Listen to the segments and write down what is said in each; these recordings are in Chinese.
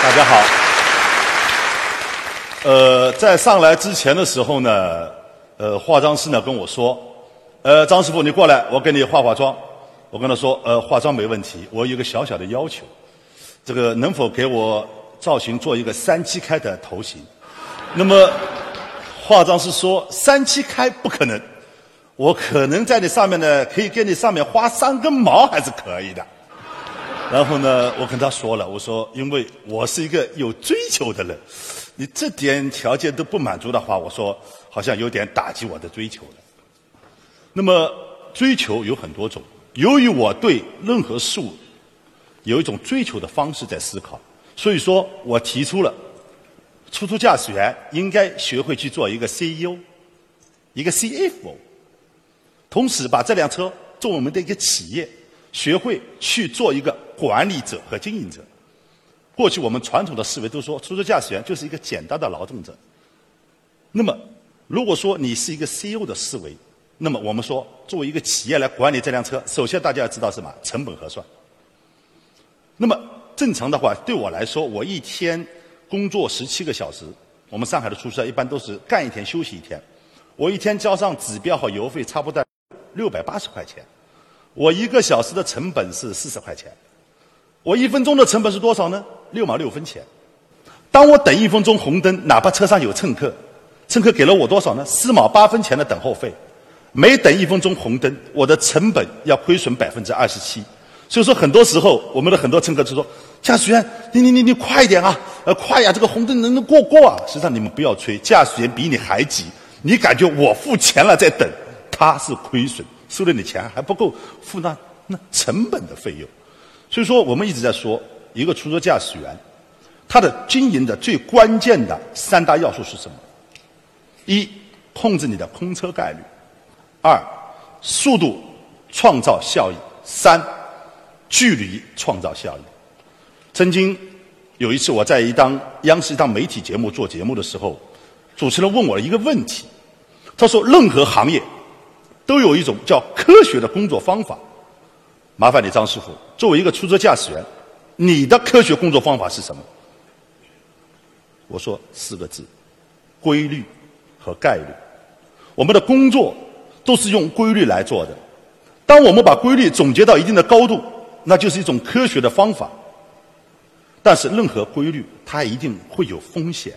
大家好。呃，在上来之前的时候呢，呃，化妆师呢跟我说，呃，张师傅你过来，我给你化化妆。我跟他说，呃，化妆没问题，我有个小小的要求，这个能否给我造型做一个三七开的头型？那么，化妆师说三七开不可能，我可能在你上面呢，可以给你上面花三根毛还是可以的。然后呢，我跟他说了，我说因为我是一个有追求的人，你这点条件都不满足的话，我说好像有点打击我的追求了。那么追求有很多种。由于我对任何事物有一种追求的方式在思考，所以说我提出了出租驾驶员应该学会去做一个 CEO，一个 CFO，同时把这辆车作为我们的一个企业，学会去做一个管理者和经营者。过去我们传统的思维都说出租车驾驶员就是一个简单的劳动者。那么，如果说你是一个 CEO 的思维，那么我们说，作为一个企业来管理这辆车，首先大家要知道什么？成本核算。那么正常的话，对我来说，我一天工作十七个小时，我们上海的出租车一般都是干一天休息一天。我一天交上指标和油费，差不多六百八十块钱。我一个小时的成本是四十块钱。我一分钟的成本是多少呢？六毛六分钱。当我等一分钟红灯，哪怕车上有乘客，乘客给了我多少呢？四毛八分钱的等候费。每等一分钟红灯，我的成本要亏损百分之二十七。所以说，很多时候我们的很多乘客就说：“驾驶员，你你你你快一点啊！呃，快呀，这个红灯能不能过过啊？”实际上，你们不要催，驾驶员比你还急。你感觉我付钱了在等，他是亏损，收了你钱还不够付那那成本的费用。所以说，我们一直在说，一个出租车驾驶员，他的经营的最关键的三大要素是什么？一，控制你的空车概率。二，速度创造效益；三，距离创造效益。曾经有一次，我在一档央视一档媒体节目做节目的时候，主持人问我一个问题，他说：“任何行业都有一种叫科学的工作方法，麻烦你张师傅，作为一个出租车驾驶员，你的科学工作方法是什么？”我说四个字：规律和概率。我们的工作。都是用规律来做的。当我们把规律总结到一定的高度，那就是一种科学的方法。但是，任何规律它一定会有风险。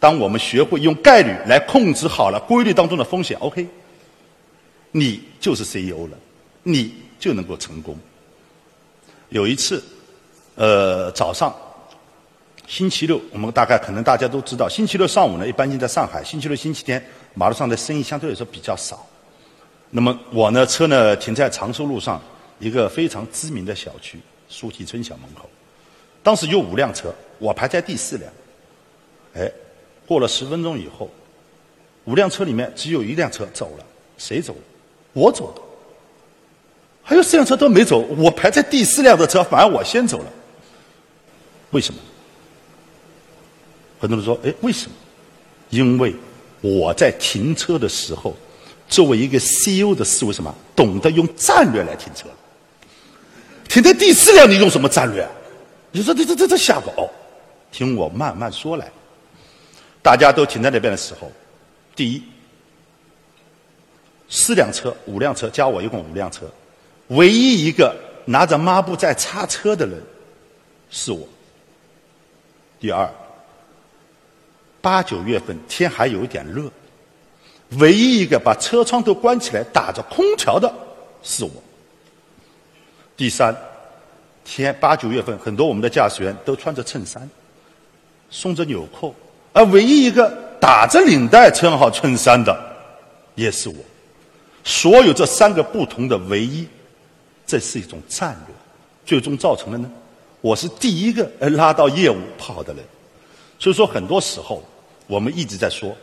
当我们学会用概率来控制好了规律当中的风险，OK，你就是 CEO 了，你就能够成功。有一次，呃，早上，星期六，我们大概可能大家都知道，星期六上午呢，一般性在上海，星期六、星期天马路上的生意相对来说比较少。那么我呢，车呢停在长寿路上一个非常知名的小区苏堤村小门口。当时有五辆车，我排在第四辆。哎，过了十分钟以后，五辆车里面只有一辆车走了，谁走？我走的。还有四辆车都没走，我排在第四辆的车反而我先走了。为什么？很多人说，哎，为什么？因为我在停车的时候。作为一个 CEO 的思维，什么懂得用战略来停车？停在第四辆，你用什么战略？你说这这这这瞎搞？听我慢慢说来。大家都停在那边的时候，第一，四辆车、五辆车加我一共五辆车，唯一一个拿着抹布在擦车的人是我。第二，八九月份天还有一点热。唯一一个把车窗都关起来打着空调的是我。第三，天八九月份，很多我们的驾驶员都穿着衬衫，松着纽扣，而唯一一个打着领带穿好衬衫的也是我。所有这三个不同的唯一，这是一种战略，最终造成了呢，我是第一个呃拉到业务跑的人。所以说，很多时候我们一直在说。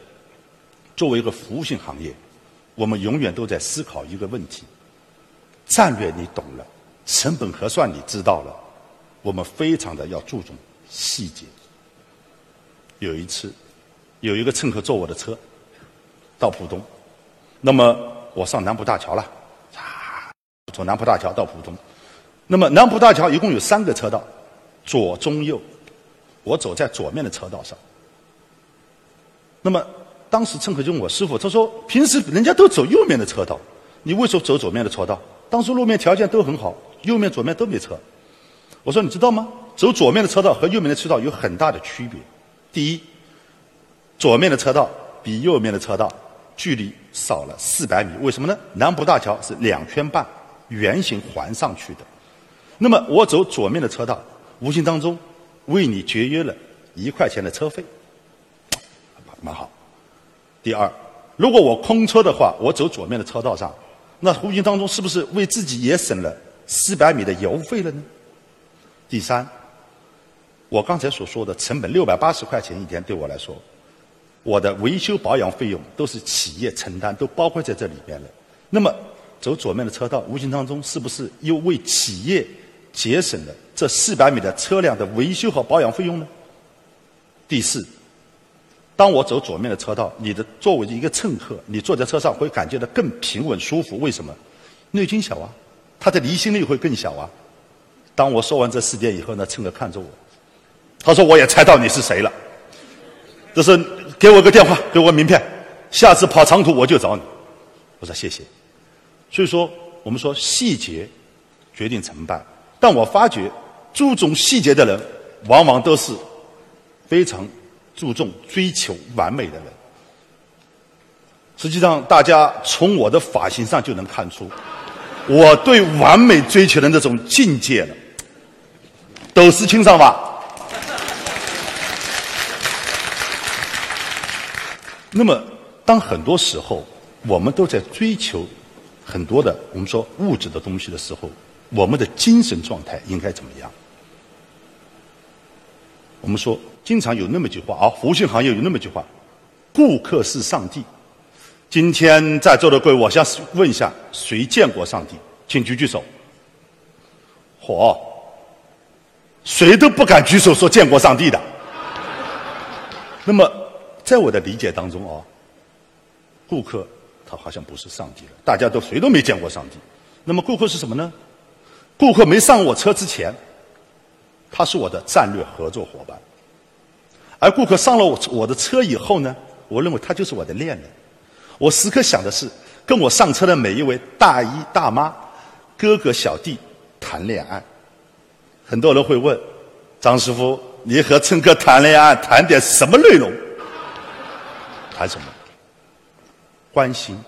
作为一个服务性行业，我们永远都在思考一个问题：战略你懂了，成本核算你知道了，我们非常的要注重细节。有一次，有一个乘客坐我的车到浦东，那么我上南浦大桥了，啊，从南浦大桥到浦东，那么南浦大桥一共有三个车道，左、中、右，我走在左面的车道上。那么当时乘客就问我师傅，他说平时人家都走右面的车道，你为什么走左面的车道？当时路面条件都很好，右面左面都没车。我说你知道吗？走左面的车道和右面的车道有很大的区别。第一，左面的车道比右面的车道距离少了四百米。为什么呢？南浦大桥是两圈半圆形环上去的。那么我走左面的车道，无形当中为你节约了一块钱的车费，蛮好。第二，如果我空车的话，我走左面的车道上，那无形当中是不是为自己也省了四百米的油费了呢？第三，我刚才所说的成本六百八十块钱一天，对我来说，我的维修保养费用都是企业承担，都包括在这里边了。那么走左面的车道，无形当中是不是又为企业节省了这四百米的车辆的维修和保养费用呢？第四，当我走左面的车道，你的作为一个乘客，你坐在车上会感觉到更平稳舒服。为什么？内径小啊，它的离心力会更小啊。当我说完这四点以后呢，乘客看着我，他说：“我也猜到你是谁了，就是给我个电话，给我个名片，下次跑长途我就找你。”我说：“谢谢。”所以说，我们说细节决定成败，但我发觉注重细节的人，往往都是非常注重追求完美的人。实际上，大家从我的发型上就能看出，我对完美追求的那种境界了。都是清爽吧。那么，当很多时候我们都在追求很多的我们说物质的东西的时候，我们的精神状态应该怎么样？我们说，经常有那么句话啊，服务性行业有那么句话：“顾客是上帝。”今天在座的各位，我想问一下，谁见过上帝？请举举手。嚯！谁都不敢举手说见过上帝的。那么，在我的理解当中啊，顾客他好像不是上帝了。大家都谁都没见过上帝。那么，顾客是什么呢？顾客没上我车之前，他是我的战略合作伙伴；而顾客上了我我的车以后呢，我认为他就是我的恋人。我时刻想的是跟我上车的每一位大姨大妈、哥哥小弟谈恋爱。很多人会问张师傅：“你和乘客谈恋爱，谈点什么内容？谈什么？关心、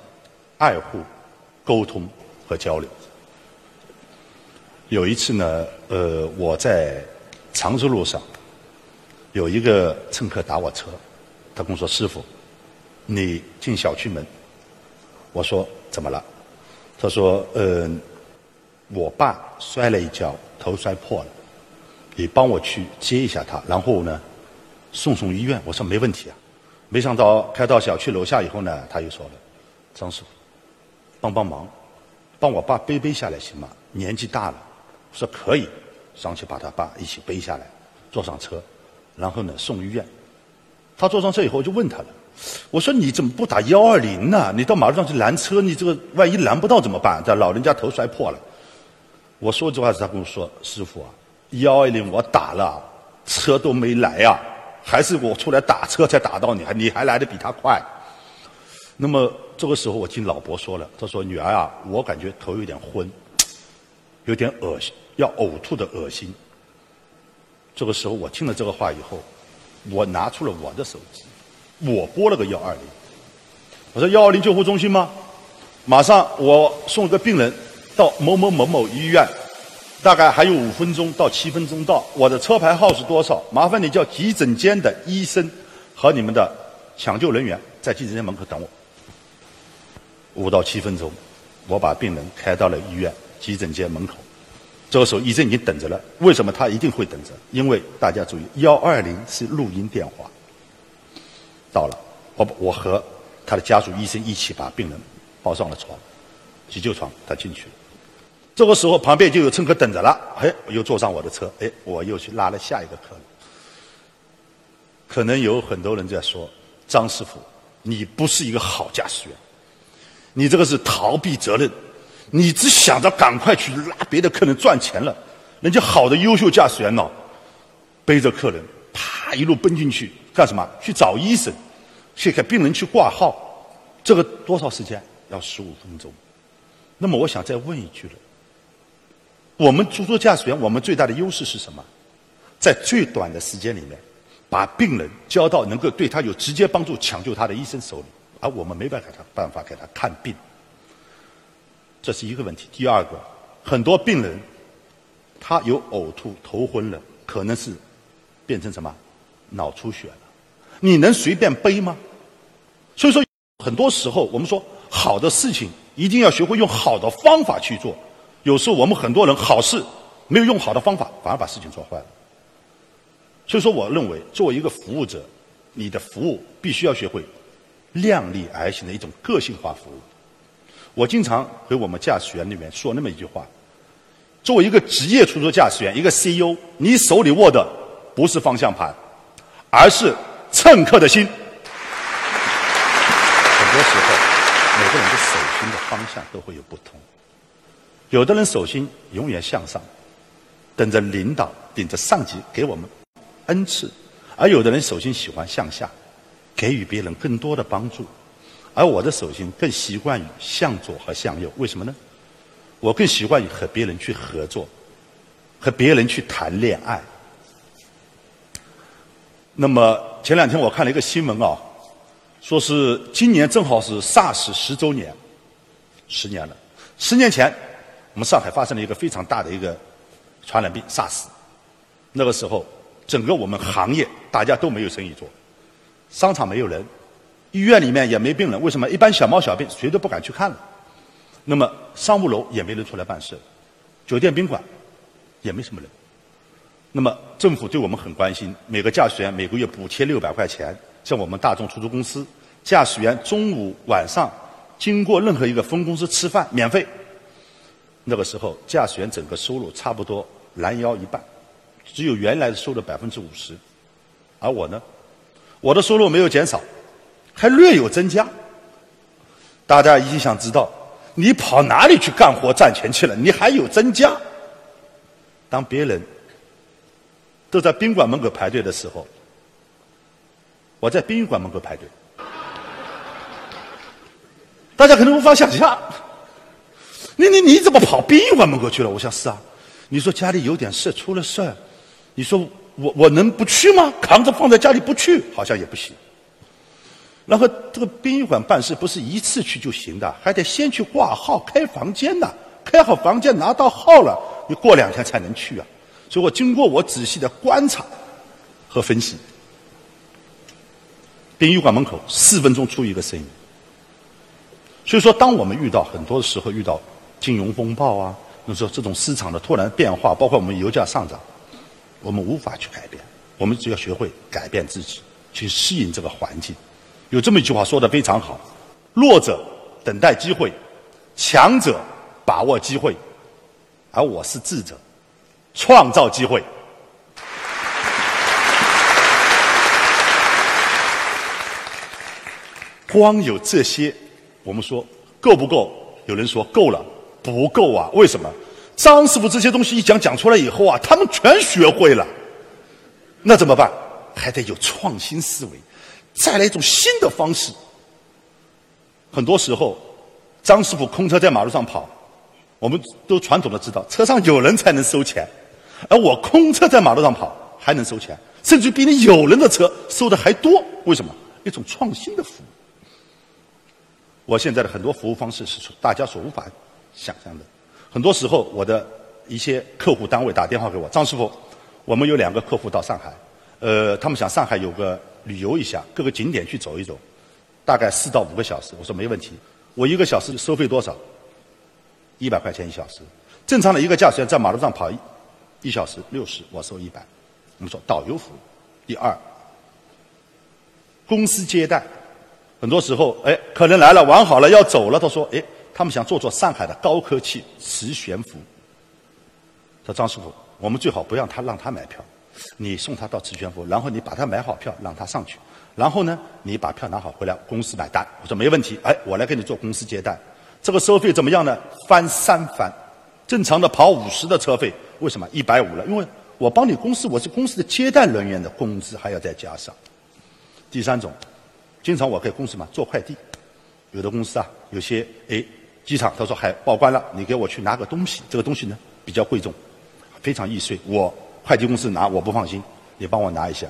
爱护、沟通和交流。”有一次呢，呃，我在常州路上，有一个乘客打我车，他跟我说：“师傅，你进小区门。”我说：“怎么了？”他说：“嗯，我爸摔了一跤，头摔破了。”你帮我去接一下他，然后呢，送送医院。我说没问题啊。没想到开到小区楼下以后呢，他又说了：“张师傅，帮帮忙，帮我爸背背下来行吗？年纪大了。”我说可以，上去把他爸一起背下来，坐上车，然后呢送医院。他坐上车以后，我就问他了：“我说你怎么不打幺二零呢？你到马路上去拦车，你这个万一拦不到怎么办？这老人家头摔破了。”我说这话时，他跟我说：“师傅啊。”幺二零我打了，车都没来呀，还是我出来打车才打到你，还你还来的比他快。那么这个时候我听老伯说了，他说：“女儿啊，我感觉头有点昏，有点恶心，要呕吐的恶心。”这个时候我听了这个话以后，我拿出了我的手机，我拨了个幺二零，我说：“幺二零救护中心吗？马上我送一个病人到某某某某医院。”大概还有五分钟到七分钟到，我的车牌号是多少？麻烦你叫急诊间的医生和你们的抢救人员在急诊间门口等我。五到七分钟，我把病人开到了医院急诊间门口。这个时候医生已经等着了。为什么他一定会等着？因为大家注意，幺二零是录音电话。到了，我我和他的家属医生一起把病人抱上了床，急救床，他进去了。这个时候，旁边就有乘客等着了。哎，又坐上我的车，哎，我又去拉了下一个客人。可能有很多人在说：“张师傅，你不是一个好驾驶员，你这个是逃避责任，你只想着赶快去拉别的客人赚钱了。人家好的优秀驾驶员呢，背着客人啪一路奔进去干什么？去找医生，去给病人去挂号，这个多少时间？要十五分钟。那么我想再问一句了：我们出租驾驶员，我们最大的优势是什么？在最短的时间里面，把病人交到能够对他有直接帮助、抢救他的医生手里，而我们没办法他办法给他看病。这是一个问题。第二个，很多病人他有呕吐、头昏了，可能是变成什么脑出血了，你能随便背吗？所以说，很多时候我们说好的事情一定要学会用好的方法去做。有时候我们很多人好事没有用好的方法，反而把事情做坏了。所以说，我认为作为一个服务者，你的服务必须要学会量力而行的一种个性化服务。我经常给我们驾驶员里面说那么一句话：，作为一个职业出租驾驶员，一个 CEO，你手里握的不是方向盘，而是乘客的心。很多时候，每个人的手心的方向都会有不同。有的人手心永远向上，等着领导、顶着上级给我们。恩赐，而有的人手心喜欢向下，给予别人更多的帮助，而我的手心更习惯于向左和向右。为什么呢？我更习惯于和别人去合作，和别人去谈恋爱。那么前两天我看了一个新闻啊，说是今年正好是 SARS 十周年，十年了。十年前，我们上海发生了一个非常大的一个传染病 SARS，那个时候。整个我们行业大家都没有生意做，商场没有人，医院里面也没病人。为什么？一般小毛小病谁都不敢去看了。那么商务楼也没人出来办事，酒店宾馆也没什么人。那么政府对我们很关心，每个驾驶员每个月补贴六百块钱。像我们大众出租公司，驾驶员中午晚上经过任何一个分公司吃饭免费。那个时候驾驶员整个收入差不多拦腰一半。只有原来的收入百分之五十，而我呢，我的收入没有减少，还略有增加。大家一定想知道，你跑哪里去干活赚钱去了？你还有增加？当别人都在宾馆门口排队的时候，我在殡仪馆门口排队。大家可能无法想象，你你你怎么跑殡仪馆门口去了？我想是啊，你说家里有点事，出了事儿。你说我我能不去吗？扛着放在家里不去，好像也不行。然后这个殡仪馆办事不是一次去就行的，还得先去挂号开房间呢。开好房间拿到号了，你过两天才能去啊。所以我经过我仔细的观察和分析，殡仪馆门口四分钟出一个生意。所以说，当我们遇到很多的时候遇到金融风暴啊，你说这种市场的突然变化，包括我们油价上涨。我们无法去改变，我们只要学会改变自己，去适应这个环境。有这么一句话说的非常好：弱者等待机会，强者把握机会，而我是智者，创造机会。光有这些，我们说够不够？有人说够了，不够啊？为什么？张师傅这些东西一讲讲出来以后啊，他们全学会了。那怎么办？还得有创新思维，再来一种新的方式。很多时候，张师傅空车在马路上跑，我们都传统的知道，车上有人才能收钱，而我空车在马路上跑还能收钱，甚至比你有人的车收的还多。为什么？一种创新的服务。我现在的很多服务方式是大家所无法想象的。很多时候，我的一些客户单位打电话给我，张师傅，我们有两个客户到上海，呃，他们想上海有个旅游一下，各个景点去走一走，大概四到五个小时。我说没问题，我一个小时收费多少？一百块钱一小时。正常的一个驾驶员在马路上跑一小时六十，我收一百。我们说导游服务。第二，公司接待，很多时候，哎，客人来了，玩好了要走了，他说，哎。他们想做做上海的高科技磁悬浮。说张师傅，我们最好不让他让他买票，你送他到磁悬浮，然后你把他买好票，让他上去，然后呢，你把票拿好回来，公司买单。我说没问题，哎，我来给你做公司接待，这个收费怎么样呢？翻三番，正常的跑五十的车费，为什么一百五了？因为我帮你公司，我是公司的接待人员的工资还要再加上。第三种，经常我给公司嘛做快递，有的公司啊，有些哎机场他说还报关了，你给我去拿个东西，这个东西呢比较贵重，非常易碎，我快递公司拿我不放心，你帮我拿一下，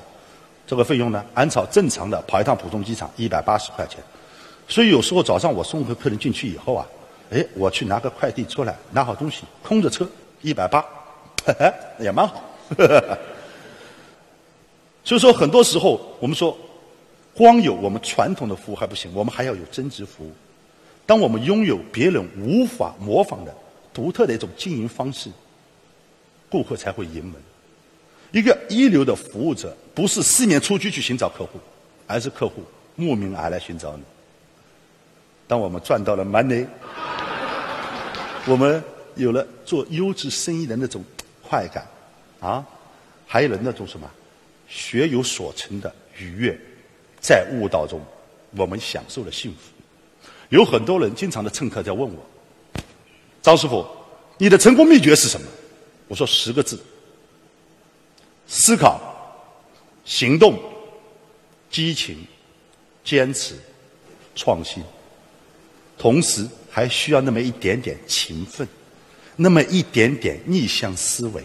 这个费用呢按照正常的跑一趟浦东机场一百八十块钱，所以有时候早上我送个客人进去以后啊，哎我去拿个快递出来，拿好东西，空着车一百八，也蛮好。所以说很多时候我们说。光有我们传统的服务还不行，我们还要有增值服务。当我们拥有别人无法模仿的独特的一种经营方式，顾客才会盈门。一个一流的服务者，不是四面出击去寻找客户，而是客户慕名而来寻找你。当我们赚到了 money，我们有了做优质生意的那种快感，啊，还有了那种什么学有所成的愉悦。在悟道中，我们享受了幸福。有很多人经常的乘客在问我：“张师傅，你的成功秘诀是什么？”我说十个字：思考、行动、激情、坚持、创新。同时还需要那么一点点勤奋，那么一点点逆向思维，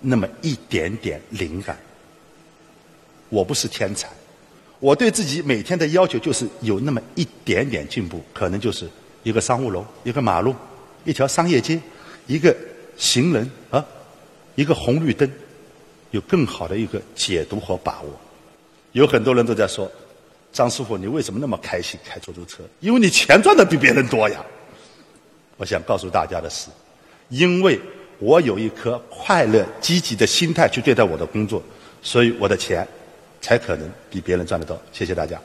那么一点点灵感。我不是天才。我对自己每天的要求就是有那么一点点进步，可能就是一个商务楼、一个马路、一条商业街、一个行人啊、一个红绿灯，有更好的一个解读和把握。有很多人都在说：“张师傅，你为什么那么开心开出租车？因为你钱赚的比别人多呀。”我想告诉大家的是，因为我有一颗快乐积极的心态去对待我的工作，所以我的钱。才可能比别人赚得多。谢谢大家。